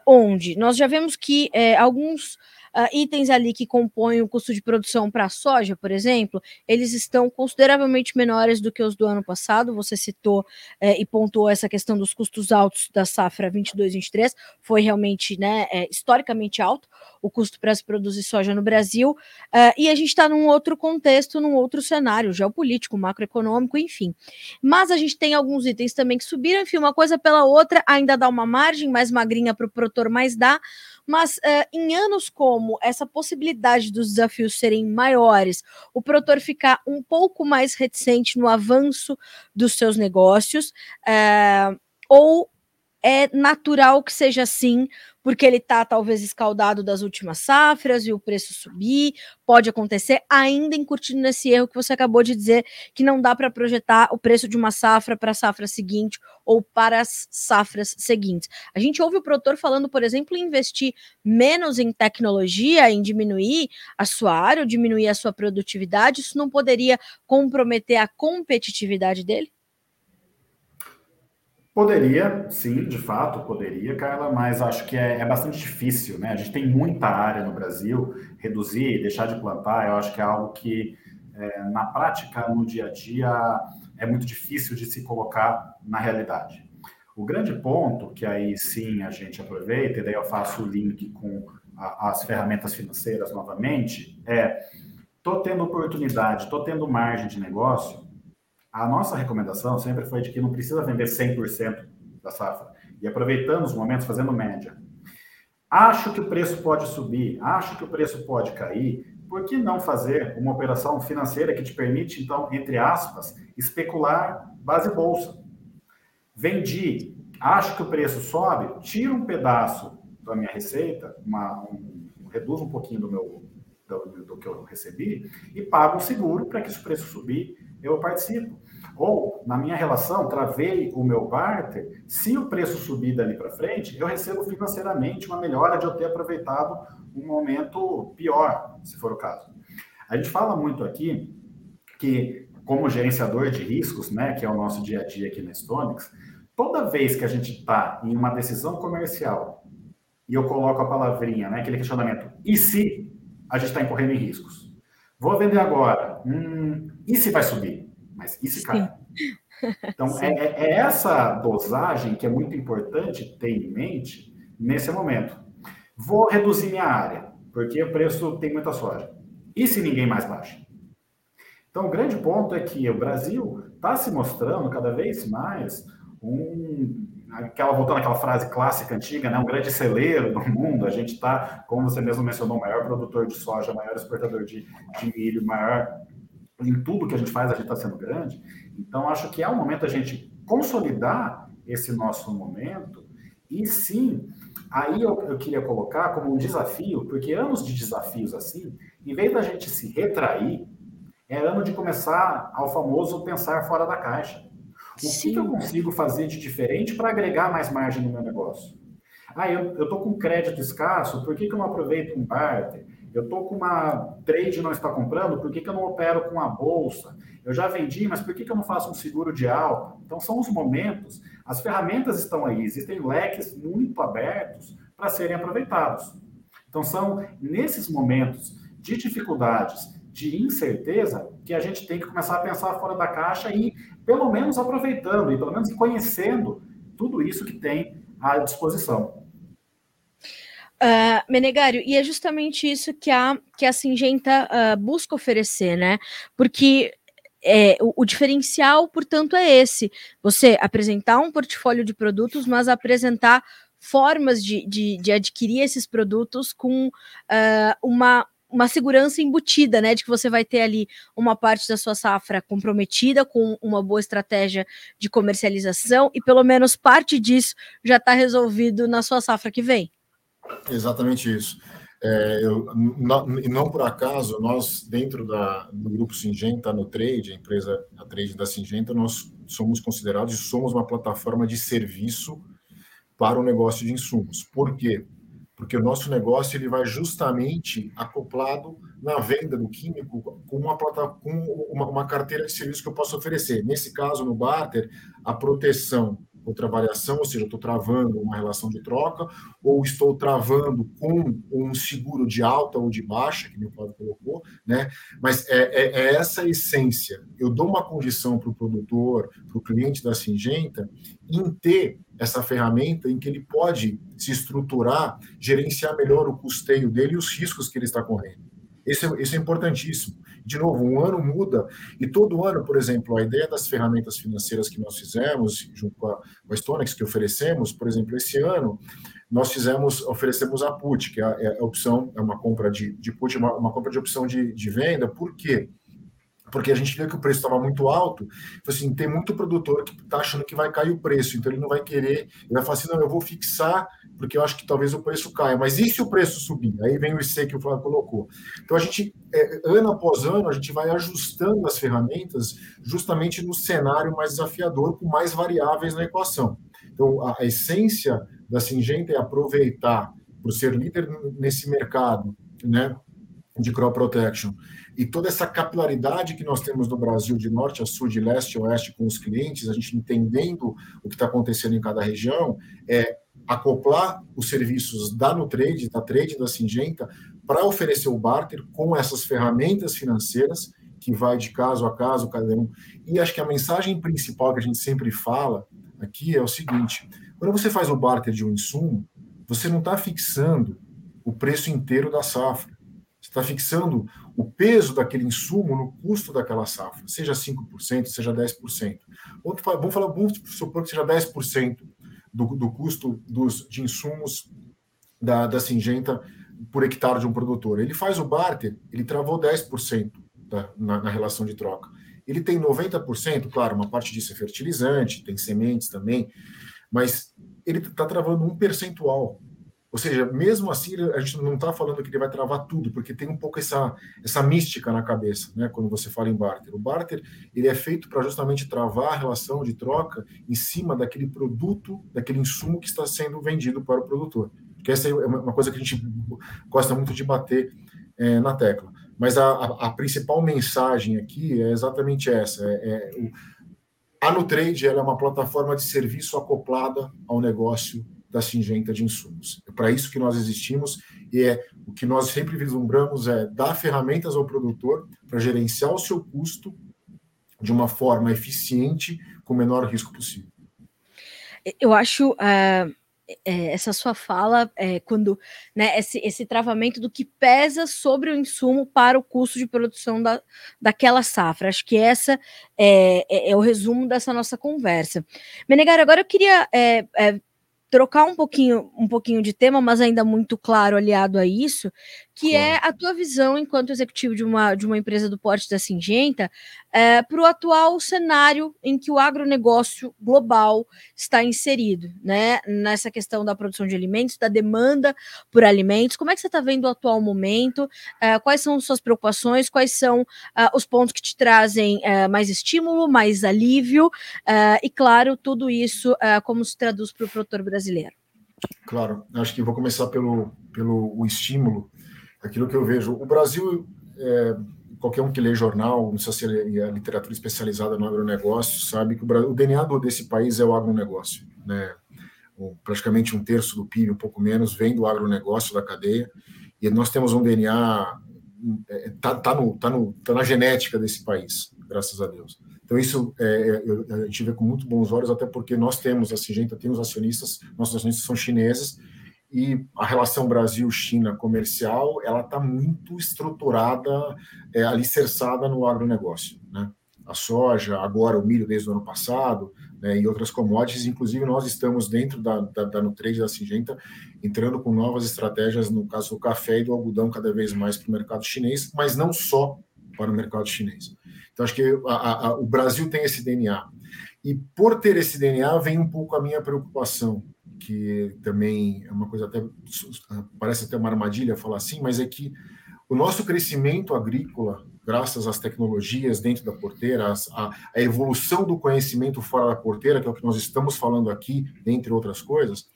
onde nós já vemos que é, alguns uh, itens ali que compõem o custo de produção para a soja, por exemplo, eles estão consideravelmente menores do que os do ano passado. Você citou é, e pontuou essa questão dos custos altos da safra 22-23, foi realmente né, é, historicamente alto o custo para se produzir soja no Brasil, uh, e a gente está num outro contexto, num outro cenário geopolítico, macroeconômico, enfim. Mas a gente tem alguns itens também que subiram, enfim, uma coisa pela outra, ainda dá uma margem mais magrinha para o produtor, mais dá. Mas uh, em anos como essa possibilidade dos desafios serem maiores, o produtor ficar um pouco mais reticente no avanço dos seus negócios, uh, ou é natural que seja assim, porque ele está talvez escaldado das últimas safras e o preço subir, pode acontecer, ainda incutindo nesse erro que você acabou de dizer, que não dá para projetar o preço de uma safra para a safra seguinte ou para as safras seguintes. A gente ouve o produtor falando, por exemplo, em investir menos em tecnologia, em diminuir a sua área, ou diminuir a sua produtividade, isso não poderia comprometer a competitividade dele? Poderia, sim, de fato, poderia, Carla, mas acho que é, é, bastante difícil, né? A gente tem muita área no Brasil, reduzir, deixar de plantar, eu acho que é algo que, é, na prática, no dia a dia, é muito difícil de se colocar na realidade. O grande ponto, que aí sim a gente aproveita, e daí eu faço o link com a, as ferramentas financeiras novamente, é: estou tendo oportunidade, estou tendo margem de negócio, a nossa recomendação sempre foi de que não precisa vender 100% da safra. E aproveitando os momentos, fazendo média. Acho que o preço pode subir, acho que o preço pode cair. Por que não fazer uma operação financeira que te permite, então, entre aspas, especular base bolsa? Vendi, acho que o preço sobe, tiro um pedaço da minha receita, uma, um, reduzo um pouquinho do meu do, do, que eu recebi e pago um seguro para que se o preço subir, eu participo. Ou, na minha relação, travei o meu barter, se o preço subir dali para frente, eu recebo financeiramente uma melhora de eu ter aproveitado um momento pior, se for o caso. A gente fala muito aqui que, como gerenciador de riscos, né, que é o nosso dia a dia aqui na Stonix, toda vez que a gente está em uma decisão comercial e eu coloco a palavrinha, né, aquele questionamento, e se a gente está incorrendo em riscos? Vou vender agora, hum, e se vai subir? Mas se cai? Então, é, é, é, essa dosagem que é muito importante ter em mente nesse momento. Vou reduzir minha área, porque o preço tem muita soja. E se ninguém mais baixa? Então, o grande ponto é que o Brasil está se mostrando cada vez mais um, aquela voltando àquela frase clássica antiga, né, um grande celeiro do mundo. A gente está, como você mesmo mencionou, o maior produtor de soja, maior exportador de, de milho, maior em tudo que a gente faz, a gente está sendo grande. Então, acho que é o momento a gente consolidar esse nosso momento e sim, aí eu, eu, queria colocar como um desafio, porque anos de desafios assim, em vez da gente se retrair, é ano de começar ao famoso pensar fora da caixa. O sim. que eu consigo fazer de diferente para agregar mais margem no meu negócio? Ah, eu estou com crédito escasso, por que, que eu não aproveito um barter? Eu estou com uma trade não está comprando, por que, que eu não opero com a bolsa? Eu já vendi, mas por que, que eu não faço um seguro de alta? Então, são os momentos, as ferramentas estão aí, existem leques muito abertos para serem aproveitados. Então, são nesses momentos de dificuldades, de incerteza, que a gente tem que começar a pensar fora da caixa e, pelo menos, aproveitando, e pelo menos conhecendo tudo isso que tem à disposição. Uh, Menegário, e é justamente isso que a, que a Singenta uh, busca oferecer, né? Porque é, o, o, diferencial, portanto, é esse: você apresentar um portfólio de produtos, mas apresentar formas de, de, de adquirir esses produtos com uh, uma, uma segurança embutida, né? De que você vai ter ali uma parte da sua safra comprometida com uma boa estratégia de comercialização, e pelo menos parte disso já está resolvido na sua safra que vem. Exatamente isso. É, eu, não, não, por acaso, nós, dentro da, do grupo Singenta, no Trade, a empresa a Trade da Singenta, nós somos considerados e somos uma plataforma de serviço para o negócio de insumos. Por quê? Porque o nosso negócio ele vai justamente acoplado na venda do químico com uma, com uma, uma carteira de serviço que eu posso oferecer. Nesse caso, no barter, a proteção outra variação, ou seja, estou travando uma relação de troca, ou estou travando com um seguro de alta ou de baixa, que meu Paulo colocou, né? Mas é, é, é essa a essência. Eu dou uma condição para o produtor, para o cliente da Singenta, em ter essa ferramenta em que ele pode se estruturar, gerenciar melhor o custeio dele e os riscos que ele está correndo. Isso é, é importantíssimo. De novo, um ano muda, e todo ano, por exemplo, a ideia das ferramentas financeiras que nós fizemos, junto com a, com a Stonex, que oferecemos, por exemplo, esse ano, nós fizemos, oferecemos a put, que é a, é a opção, é uma compra de, de put, uma, uma compra de opção de, de venda, por quê? porque a gente viu que o preço estava muito alto. Assim, tem muito produtor que está achando que vai cair o preço, então ele não vai querer, ele vai falar assim: não, eu vou fixar, porque eu acho que talvez o preço caia. Mas e se o preço subir? Aí vem o IC que o Flávio colocou. Então a gente, é, ano após ano, a gente vai ajustando as ferramentas justamente no cenário mais desafiador, com mais variáveis na equação. Então a, essência da Singenta é aproveitar, por ser líder nesse mercado, né? de crop protection e toda essa capilaridade que nós temos no Brasil de norte a sul, de leste a oeste com os clientes, a gente entendendo o que está acontecendo em cada região, é acoplar os serviços da Nutrade, da Trade, da Singenta, para oferecer o barter com essas ferramentas financeiras que vai de caso a caso cada um. E acho que a mensagem principal que a gente sempre fala aqui é o seguinte: quando você faz o barter de um insumo, você não está fixando o preço inteiro da safra está fixando o peso daquele insumo no custo daquela safra, seja 5%, seja 10%. Vamos falar, vamos, falar, vamos supor que seja 10% do, do custo dos, de insumos da, da Singenta por hectare de um produtor. Ele faz o barter, ele travou 10% da, na, na relação de troca. Ele tem 90%, claro, uma parte disso é fertilizante, tem sementes também, mas ele está travando um percentual ou seja, mesmo assim, a gente não está falando que ele vai travar tudo, porque tem um pouco essa, essa mística na cabeça, né? Quando você fala em barter. O barter ele é feito para justamente travar a relação de troca em cima daquele produto, daquele insumo que está sendo vendido para o produtor. Porque essa é uma coisa que a gente gosta muito de bater é, na tecla. Mas a, a, a, principal mensagem aqui é exatamente essa: é, é o, a Nutrade ela é uma plataforma de serviço acoplada ao negócio da Singenta de Insumos. É para isso que nós existimos e é o que nós sempre vislumbramos é dar ferramentas ao produtor para gerenciar o seu custo de uma forma eficiente com o menor risco possível. Eu acho uh, essa sua fala é, quando né, esse, esse travamento do que pesa sobre o insumo para o custo de produção da, daquela safra. Acho que essa é, é, é o resumo dessa nossa conversa. Menegar, agora eu queria trocar um pouquinho, um pouquinho de tema, mas ainda muito claro aliado a isso, que claro. é a tua visão enquanto executivo de uma, de uma empresa do porte da Singenta é, para o atual cenário em que o agronegócio global está inserido, né? Nessa questão da produção de alimentos, da demanda por alimentos. Como é que você está vendo o atual momento? É, quais são suas preocupações? Quais são é, os pontos que te trazem é, mais estímulo, mais alívio? É, e, claro, tudo isso é, como se traduz para o produtor brasileiro? Claro, acho que vou começar pelo, pelo o estímulo aquilo que eu vejo. O Brasil, é, qualquer um que lê jornal, não sei se é a literatura especializada no agronegócio, sabe que o, Brasil, o DNA desse país é o agronegócio. Né? O, praticamente um terço do PIB, um pouco menos, vem do agronegócio, da cadeia, e nós temos um DNA, está é, tá, tá no, tá no, tá na genética desse país, graças a Deus. Então, isso é, eu, a gente vê com muito bons olhos, até porque nós temos, a Singenta tem os acionistas, nossos acionistas são chineses, e a relação Brasil-China comercial ela está muito estruturada, é, alicerçada no agronegócio. Né? A soja, agora o milho desde o ano passado, né, e outras commodities, inclusive nós estamos dentro da, da, da Nutrade, da Singenta, entrando com novas estratégias, no caso do café e do algodão, cada vez mais para o mercado chinês, mas não só para o mercado chinês. Então, acho que a, a, o Brasil tem esse DNA. E por ter esse DNA, vem um pouco a minha preocupação, que também é uma coisa até parece até uma armadilha falar assim, mas é que o nosso crescimento agrícola, graças às tecnologias dentro da porteira, a, a evolução do conhecimento fora da porteira, que é o que nós estamos falando aqui, entre outras coisas,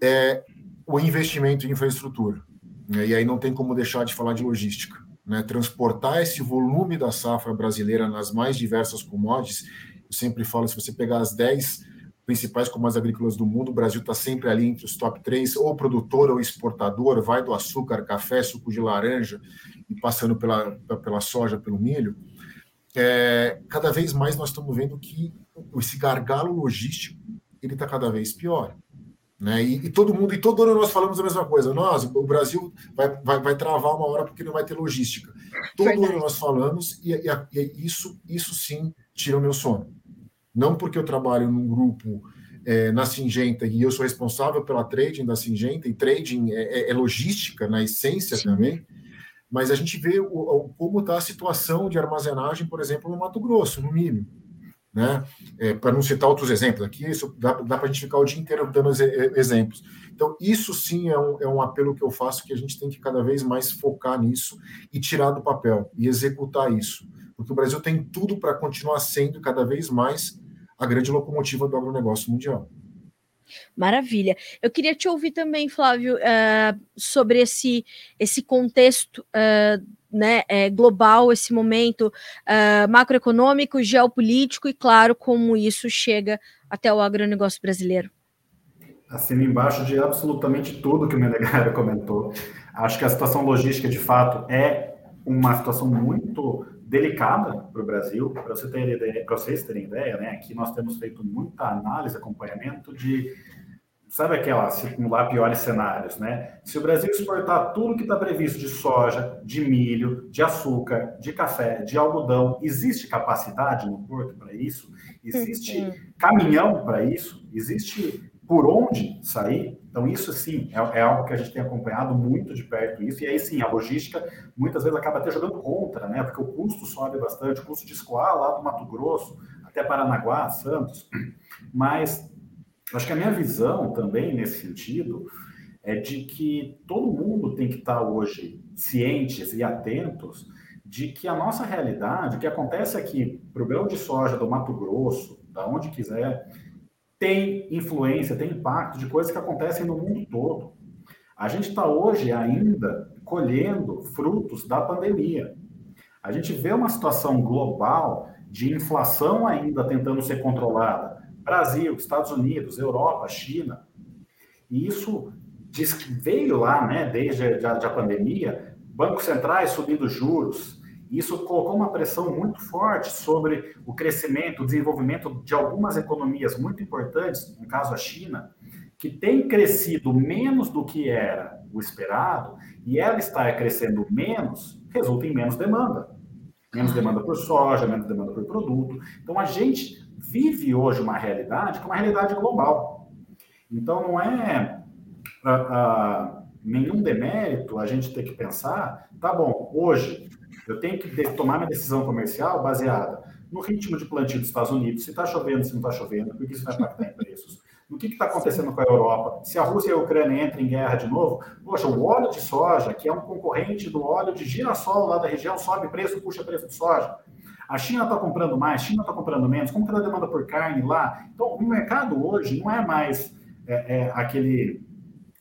é o investimento em infraestrutura. Né? E aí não tem como deixar de falar de logística. Né? Transportar esse volume da safra brasileira nas mais diversas commodities, eu sempre falo, se você pegar as 10 principais commodities agrícolas do mundo. O Brasil está sempre ali entre os top três, ou produtor ou exportador, vai do açúcar, café, suco de laranja e passando pela, pela soja, pelo milho. É, cada vez mais nós estamos vendo que esse gargalo logístico ele está cada vez pior. Né? E, e, todo mundo, e todo ano nós falamos a mesma coisa. Nós, o Brasil vai, vai, vai travar uma hora porque não vai ter logística. Todo Verdade. ano nós falamos, e, e, e, isso, isso sim tira o meu sono. Não porque eu trabalho num grupo é, na Singenta e eu sou responsável pela trading da Singenta, e trading é, é, é logística na essência sim. também, mas a gente vê o, o, como está a situação de armazenagem, por exemplo, no Mato Grosso, no milho né? É, para não citar outros exemplos aqui, isso dá, dá para a gente ficar o dia inteiro dando exemplos. Então, isso sim é um, é um apelo que eu faço que a gente tem que cada vez mais focar nisso e tirar do papel e executar isso. Porque o Brasil tem tudo para continuar sendo cada vez mais a grande locomotiva do agronegócio mundial. Maravilha. Eu queria te ouvir também, Flávio, uh, sobre esse, esse contexto uh, né, é, global, esse momento uh, macroeconômico, geopolítico e, claro, como isso chega até o agronegócio brasileiro. Assino embaixo de absolutamente tudo que o Menegário comentou. Acho que a situação logística, de fato, é uma situação muito delicada para o Brasil. Para você ter ideia, para vocês terem ideia, né, aqui nós temos feito muita análise, acompanhamento de sabe aquela simular piores cenários, né? Se o Brasil exportar tudo que está previsto de soja, de milho, de açúcar, de café, de algodão, existe capacidade no porto para isso? Existe caminhão para isso? Existe por onde sair? Então, isso sim é, é, algo que a gente tem acompanhado muito de perto isso, e aí sim, a logística muitas vezes acaba até jogando contra, né? Porque o custo sobe bastante, o custo de escoar lá do Mato Grosso até Paranaguá, Santos, mas Acho que a minha visão também nesse sentido é de que todo mundo tem que estar hoje cientes e atentos de que a nossa realidade, o que acontece aqui para o grão de soja do Mato Grosso, da onde quiser, tem influência, tem impacto de coisas que acontecem no mundo todo. A gente está hoje ainda colhendo frutos da pandemia. A gente vê uma situação global de inflação ainda tentando ser controlada, Brasil, Estados Unidos, Europa, China. E isso veio lá, né, desde a, a pandemia, bancos centrais subindo juros. Isso colocou uma pressão muito forte sobre o crescimento, o desenvolvimento de algumas economias muito importantes, no caso a China, que tem crescido menos do que era o esperado, e ela está crescendo menos, resulta em menos demanda. Menos demanda por soja, menos demanda por produto. Então a gente vive hoje uma realidade que é uma realidade global. Então, não é uh, uh, nenhum demérito a gente ter que pensar, tá bom, hoje eu tenho que tomar minha decisão comercial baseada no ritmo de plantio dos Estados Unidos, se está chovendo, se não está chovendo, porque isso vai impactar em preços. No que está acontecendo com a Europa? Se a Rússia e a Ucrânia entram em guerra de novo, poxa, o óleo de soja, que é um concorrente do óleo de girassol lá da região, sobe preço, puxa preço de soja. A China está comprando mais, a China está comprando menos, como está a demanda por carne lá? Então, o mercado hoje não é mais é, é, aquele.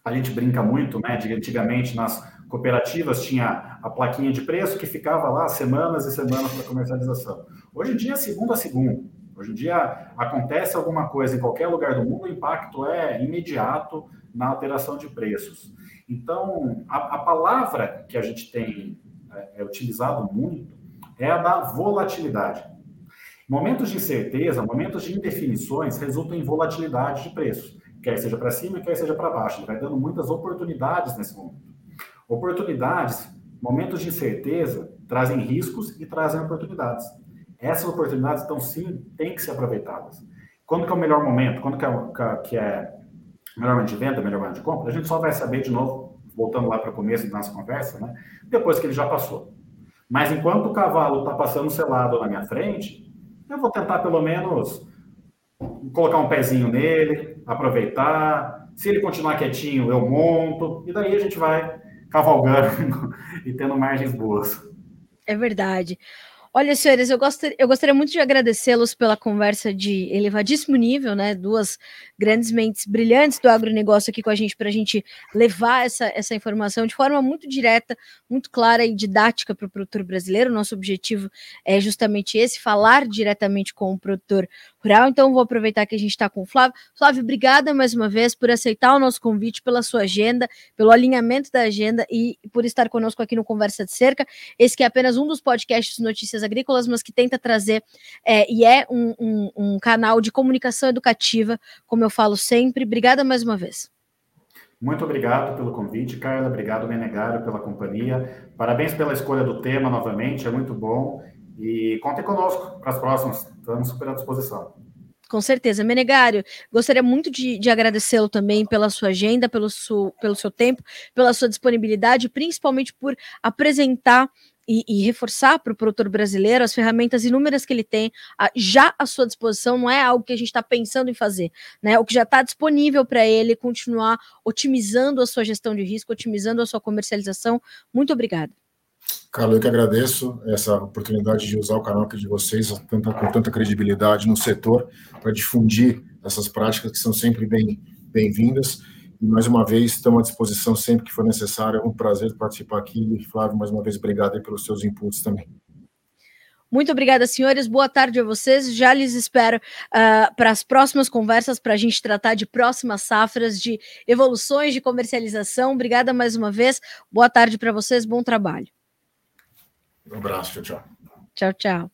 A gente brinca muito, né? De antigamente nas cooperativas tinha a plaquinha de preço que ficava lá semanas e semanas para comercialização. Hoje em dia segundo a segundo. Hoje em dia acontece alguma coisa em qualquer lugar do mundo, o impacto é imediato na alteração de preços. Então, a, a palavra que a gente tem é, é utilizado muito é a da volatilidade. Momentos de incerteza, momentos de indefinições resultam em volatilidade de preço, quer seja para cima, quer seja para baixo. Ele vai dando muitas oportunidades nesse momento. Oportunidades, momentos de incerteza, trazem riscos e trazem oportunidades. Essas oportunidades, então, sim, têm que ser aproveitadas. Quando que é o melhor momento? Quando que é, que é melhor momento de venda, melhor momento de compra? A gente só vai saber de novo, voltando lá para o começo da nossa conversa, né? depois que ele já passou. Mas enquanto o cavalo está passando selado na minha frente, eu vou tentar pelo menos colocar um pezinho nele, aproveitar. Se ele continuar quietinho, eu monto. E daí a gente vai cavalgando e tendo margens boas. É verdade. Olha, senhores, eu, gostaria, eu gostaria muito de agradecê-los pela conversa de elevadíssimo nível, né? Duas grandes mentes brilhantes do agronegócio aqui com a gente para a gente levar essa, essa informação de forma muito direta, muito clara e didática para o produtor brasileiro. Nosso objetivo é justamente esse: falar diretamente com o produtor rural. Então, vou aproveitar que a gente está com o Flávio. Flávio, obrigada mais uma vez por aceitar o nosso convite, pela sua agenda, pelo alinhamento da agenda e por estar conosco aqui no Conversa de Cerca. Esse que é apenas um dos podcasts Notícias Agrícolas, mas que tenta trazer é, e é um, um, um canal de comunicação educativa, como eu falo sempre. Obrigada mais uma vez. Muito obrigado pelo convite, Carla. Obrigado, Menegário, pela companhia. Parabéns pela escolha do tema novamente, é muito bom. E contem conosco para as próximas. Estamos super à disposição. Com certeza. Menegário, gostaria muito de, de agradecê-lo também pela sua agenda, pelo, su, pelo seu tempo, pela sua disponibilidade, principalmente por apresentar e, e, reforçar para o produtor brasileiro as ferramentas inúmeras que ele tem a, já à sua disposição, não é algo que a gente está pensando em fazer, né? O que já está disponível para ele continuar otimizando a sua gestão de risco, otimizando a sua comercialização. Muito obrigada. Carlos, eu que agradeço essa oportunidade de usar o canal aqui de vocês tanta, com tanta credibilidade no setor para difundir essas práticas que são sempre bem bem-vindas. E mais uma vez, estamos à disposição sempre que for necessário. É um prazer participar aqui. Flávio, mais uma vez, obrigado pelos seus inputs também. Muito obrigada, senhores. Boa tarde a vocês. Já lhes espero uh, para as próximas conversas, para a gente tratar de próximas safras, de evoluções de comercialização. Obrigada mais uma vez. Boa tarde para vocês. Bom trabalho. Um abraço. Tchau, tchau. Tchau, tchau.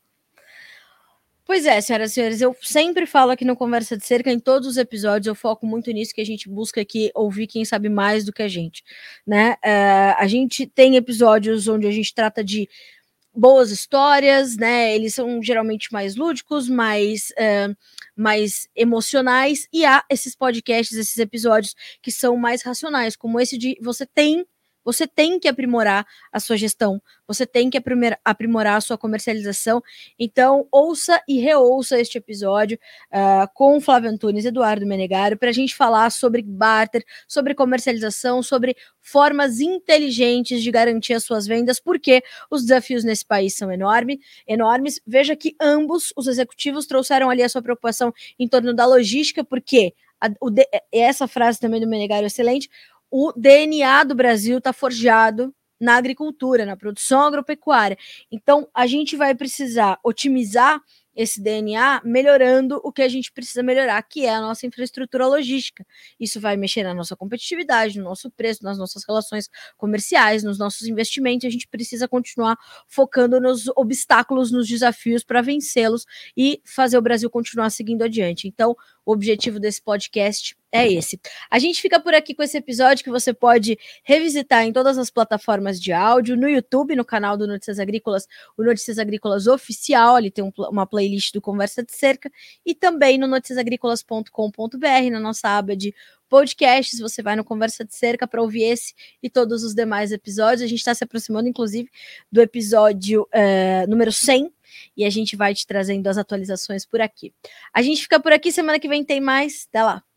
Pois é, senhoras e senhores, eu sempre falo aqui no Conversa de Cerca, em todos os episódios, eu foco muito nisso, que a gente busca aqui ouvir quem sabe mais do que a gente, né? Uh, a gente tem episódios onde a gente trata de boas histórias, né? Eles são geralmente mais lúdicos, mais, uh, mais emocionais, e há esses podcasts, esses episódios que são mais racionais, como esse de você tem você tem que aprimorar a sua gestão, você tem que aprimorar a sua comercialização. Então, ouça e reouça este episódio uh, com Flávio Antunes e Eduardo Menegário para a gente falar sobre barter, sobre comercialização, sobre formas inteligentes de garantir as suas vendas, porque os desafios nesse país são enorme, enormes. Veja que ambos os executivos trouxeram ali a sua preocupação em torno da logística, porque a, essa frase também do Menegário é excelente o DNA do Brasil está forjado na agricultura, na produção agropecuária. Então, a gente vai precisar otimizar esse DNA melhorando o que a gente precisa melhorar, que é a nossa infraestrutura logística. Isso vai mexer na nossa competitividade, no nosso preço, nas nossas relações comerciais, nos nossos investimentos. A gente precisa continuar focando nos obstáculos, nos desafios para vencê-los e fazer o Brasil continuar seguindo adiante. Então, o objetivo desse podcast é esse. A gente fica por aqui com esse episódio que você pode revisitar em todas as plataformas de áudio, no YouTube, no canal do Notícias Agrícolas, o Notícias Agrícolas Oficial, ali tem um, uma playlist do Conversa de Cerca, e também no noticiasagricolas.com.br, na nossa aba de podcasts, você vai no Conversa de Cerca para ouvir esse e todos os demais episódios. A gente está se aproximando, inclusive, do episódio uh, número 100, e a gente vai te trazendo as atualizações por aqui. A gente fica por aqui, semana que vem tem mais. Até lá!